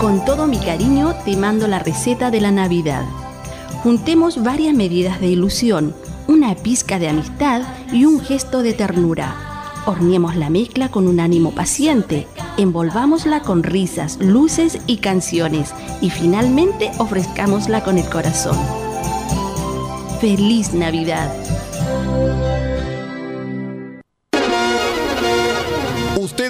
Con todo mi cariño te mando la receta de la Navidad. Juntemos varias medidas de ilusión, una pizca de amistad y un gesto de ternura. Horneemos la mezcla con un ánimo paciente, envolvámosla con risas, luces y canciones y finalmente ofrezcámosla con el corazón. ¡Feliz Navidad!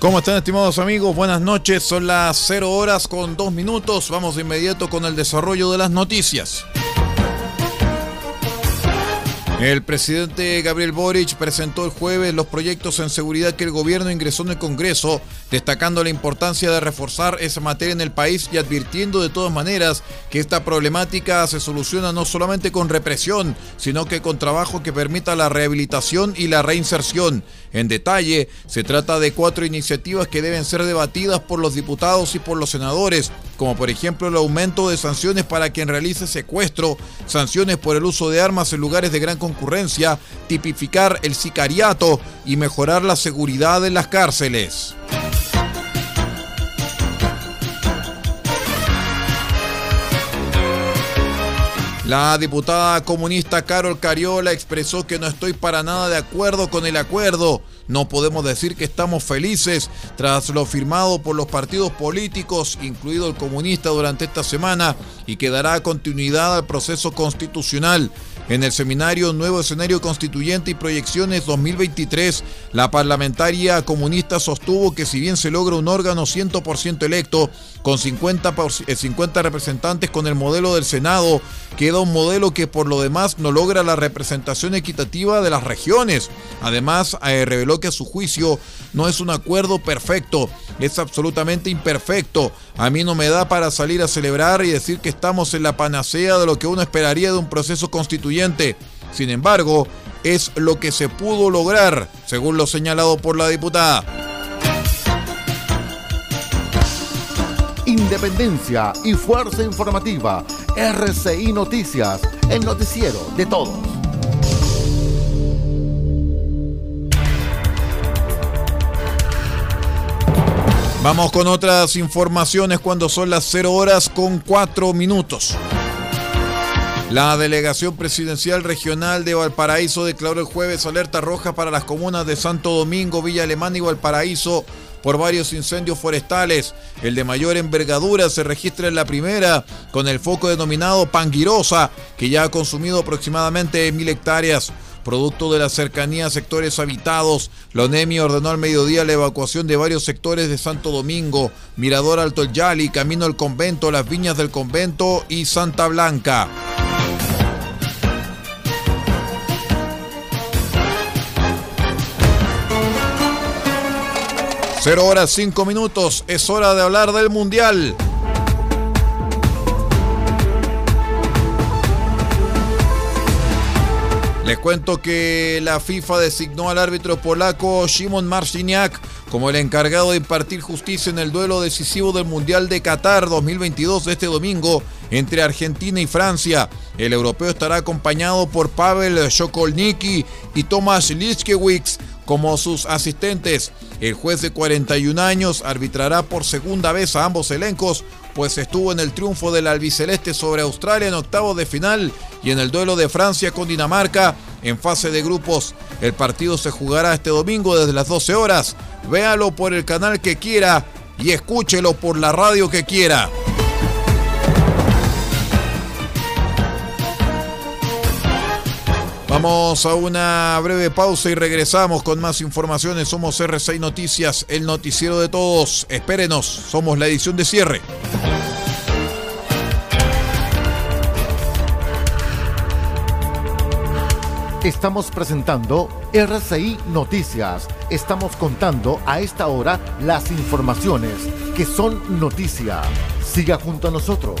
¿Cómo están estimados amigos? Buenas noches, son las 0 horas con 2 minutos. Vamos de inmediato con el desarrollo de las noticias. El presidente Gabriel Boric presentó el jueves los proyectos en seguridad que el gobierno ingresó en el Congreso, destacando la importancia de reforzar esa materia en el país y advirtiendo de todas maneras que esta problemática se soluciona no solamente con represión, sino que con trabajo que permita la rehabilitación y la reinserción. En detalle, se trata de cuatro iniciativas que deben ser debatidas por los diputados y por los senadores, como por ejemplo el aumento de sanciones para quien realice secuestro, sanciones por el uso de armas en lugares de gran concurrencia, tipificar el sicariato y mejorar la seguridad en las cárceles. La diputada comunista Carol Cariola expresó que no estoy para nada de acuerdo con el acuerdo. No podemos decir que estamos felices tras lo firmado por los partidos políticos, incluido el comunista, durante esta semana y que dará continuidad al proceso constitucional. En el seminario Nuevo Escenario Constituyente y Proyecciones 2023, la parlamentaria comunista sostuvo que si bien se logra un órgano 100% electo, con 50, 50 representantes con el modelo del Senado, queda un modelo que por lo demás no logra la representación equitativa de las regiones. Además, eh, reveló que a su juicio no es un acuerdo perfecto, es absolutamente imperfecto. A mí no me da para salir a celebrar y decir que estamos en la panacea de lo que uno esperaría de un proceso constituyente. Sin embargo, es lo que se pudo lograr, según lo señalado por la diputada. Independencia y fuerza informativa. RCI Noticias, el noticiero de todos. Vamos con otras informaciones cuando son las 0 horas con 4 minutos. La delegación presidencial regional de Valparaíso declaró el jueves alerta roja para las comunas de Santo Domingo, Villa Alemana y Valparaíso por varios incendios forestales. El de mayor envergadura se registra en la primera, con el foco denominado Panguirosa, que ya ha consumido aproximadamente mil hectáreas. Producto de la cercanía a sectores habitados, la ONEMI ordenó al mediodía la evacuación de varios sectores de Santo Domingo, Mirador Alto El Yali, Camino al Convento, Las Viñas del Convento y Santa Blanca. Cero horas cinco minutos, es hora de hablar del Mundial. Les cuento que la FIFA designó al árbitro polaco Szymon Marciniak como el encargado de impartir justicia en el duelo decisivo del Mundial de Qatar 2022 de este domingo entre Argentina y Francia. El europeo estará acompañado por Pavel Shokolniki y Tomasz Liszkiewicz como sus asistentes. El juez de 41 años arbitrará por segunda vez a ambos elencos, pues estuvo en el triunfo del albiceleste sobre Australia en octavos de final y en el duelo de Francia con Dinamarca en fase de grupos. El partido se jugará este domingo desde las 12 horas. Véalo por el canal que quiera y escúchelo por la radio que quiera. Vamos a una breve pausa y regresamos con más informaciones. Somos R6 Noticias, el noticiero de todos. Espérenos, somos la edición de cierre. Estamos presentando RCI Noticias. Estamos contando a esta hora las informaciones que son noticia. Siga junto a nosotros.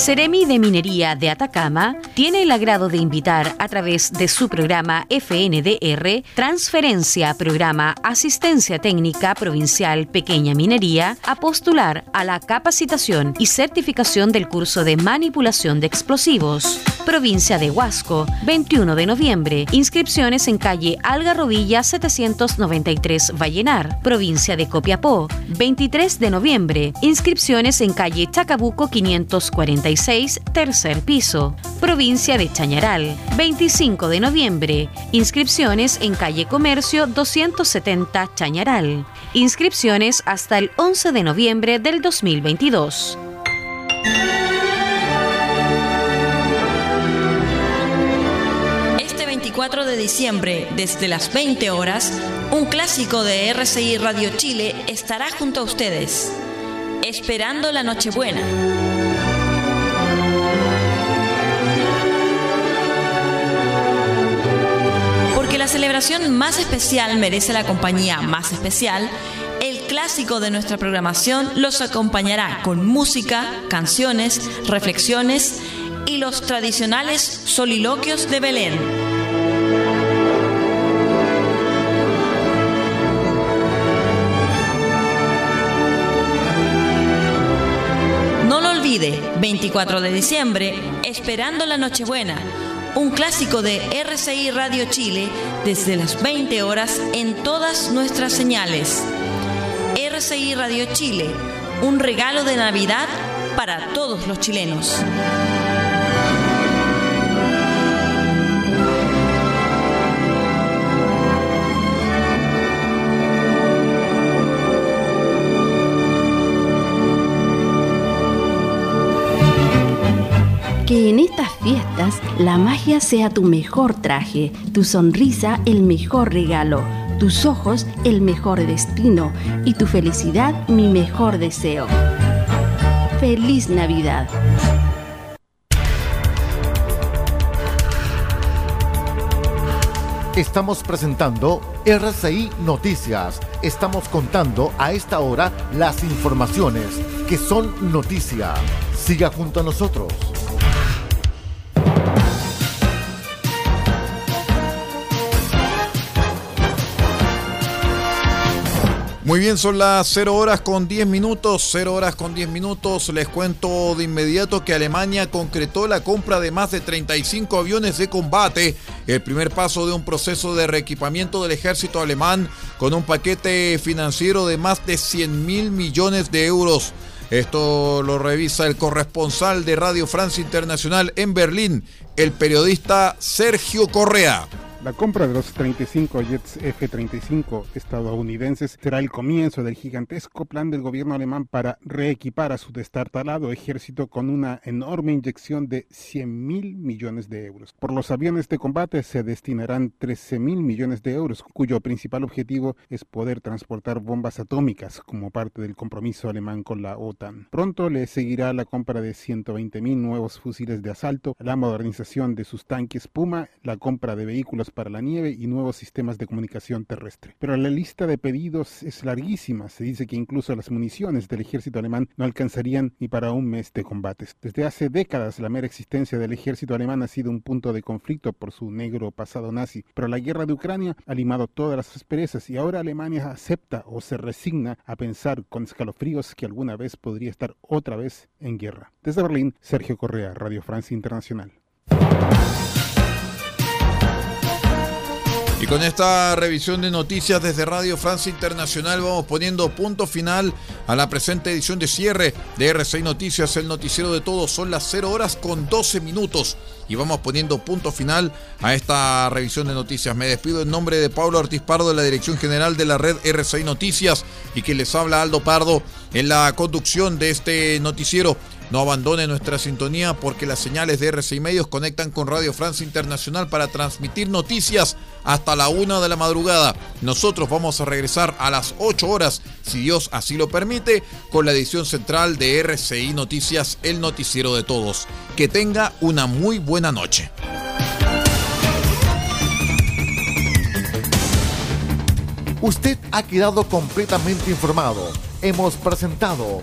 Seremi de Minería de Atacama tiene el agrado de invitar a través de su programa FNDR Transferencia Programa Asistencia Técnica Provincial Pequeña Minería a postular a la capacitación y certificación del curso de manipulación de explosivos. Provincia de Huasco, 21 de noviembre. Inscripciones en calle Algarrobilla 793 Vallenar. Provincia de Copiapó, 23 de noviembre. Inscripciones en calle Chacabuco 540 tercer piso. Provincia de Chañaral, 25 de noviembre. Inscripciones en calle Comercio 270 Chañaral. Inscripciones hasta el 11 de noviembre del 2022. Este 24 de diciembre, desde las 20 horas, un clásico de RCI Radio Chile estará junto a ustedes. Esperando la Nochebuena. Celebración más especial merece la compañía más especial, el clásico de nuestra programación los acompañará con música, canciones, reflexiones y los tradicionales soliloquios de Belén. No lo olvide, 24 de diciembre, esperando la Nochebuena un clásico de RCI Radio Chile desde las 20 horas en todas nuestras señales. RCI Radio Chile, un regalo de Navidad para todos los chilenos. Que en estas fiestas la magia sea tu mejor traje, tu sonrisa el mejor regalo, tus ojos el mejor destino y tu felicidad mi mejor deseo. Feliz Navidad. Estamos presentando RCI Noticias. Estamos contando a esta hora las informaciones que son noticia. Siga junto a nosotros. Muy bien, son las 0 horas con 10 minutos, 0 horas con 10 minutos. Les cuento de inmediato que Alemania concretó la compra de más de 35 aviones de combate, el primer paso de un proceso de reequipamiento del ejército alemán con un paquete financiero de más de 100 mil millones de euros. Esto lo revisa el corresponsal de Radio Francia Internacional en Berlín, el periodista Sergio Correa. La compra de los 35 jets F-35 estadounidenses será el comienzo del gigantesco plan del gobierno alemán para reequipar a su destartalado ejército con una enorme inyección de 100 mil millones de euros. Por los aviones de combate se destinarán 13 mil millones de euros, cuyo principal objetivo es poder transportar bombas atómicas como parte del compromiso alemán con la OTAN. Pronto le seguirá la compra de 120 mil nuevos fusiles de asalto, la modernización de sus tanques Puma, la compra de vehículos para la nieve y nuevos sistemas de comunicación terrestre. Pero la lista de pedidos es larguísima. Se dice que incluso las municiones del ejército alemán no alcanzarían ni para un mes de combates. Desde hace décadas la mera existencia del ejército alemán ha sido un punto de conflicto por su negro pasado nazi, pero la guerra de Ucrania ha limado todas las asperezas y ahora Alemania acepta o se resigna a pensar con escalofríos que alguna vez podría estar otra vez en guerra. Desde Berlín, Sergio Correa, Radio Francia Internacional. Y con esta revisión de noticias desde Radio Francia Internacional vamos poniendo punto final a la presente edición de cierre de R6 Noticias, el noticiero de todos. Son las 0 horas con 12 minutos y vamos poniendo punto final a esta revisión de noticias. Me despido en nombre de Pablo Ortiz Pardo de la Dirección General de la red R6 Noticias y que les habla Aldo Pardo en la conducción de este noticiero. No abandone nuestra sintonía porque las señales de RCI Medios conectan con Radio Francia Internacional para transmitir noticias hasta la una de la madrugada. Nosotros vamos a regresar a las 8 horas, si Dios así lo permite, con la edición central de RCI Noticias, el noticiero de todos. Que tenga una muy buena noche. Usted ha quedado completamente informado. Hemos presentado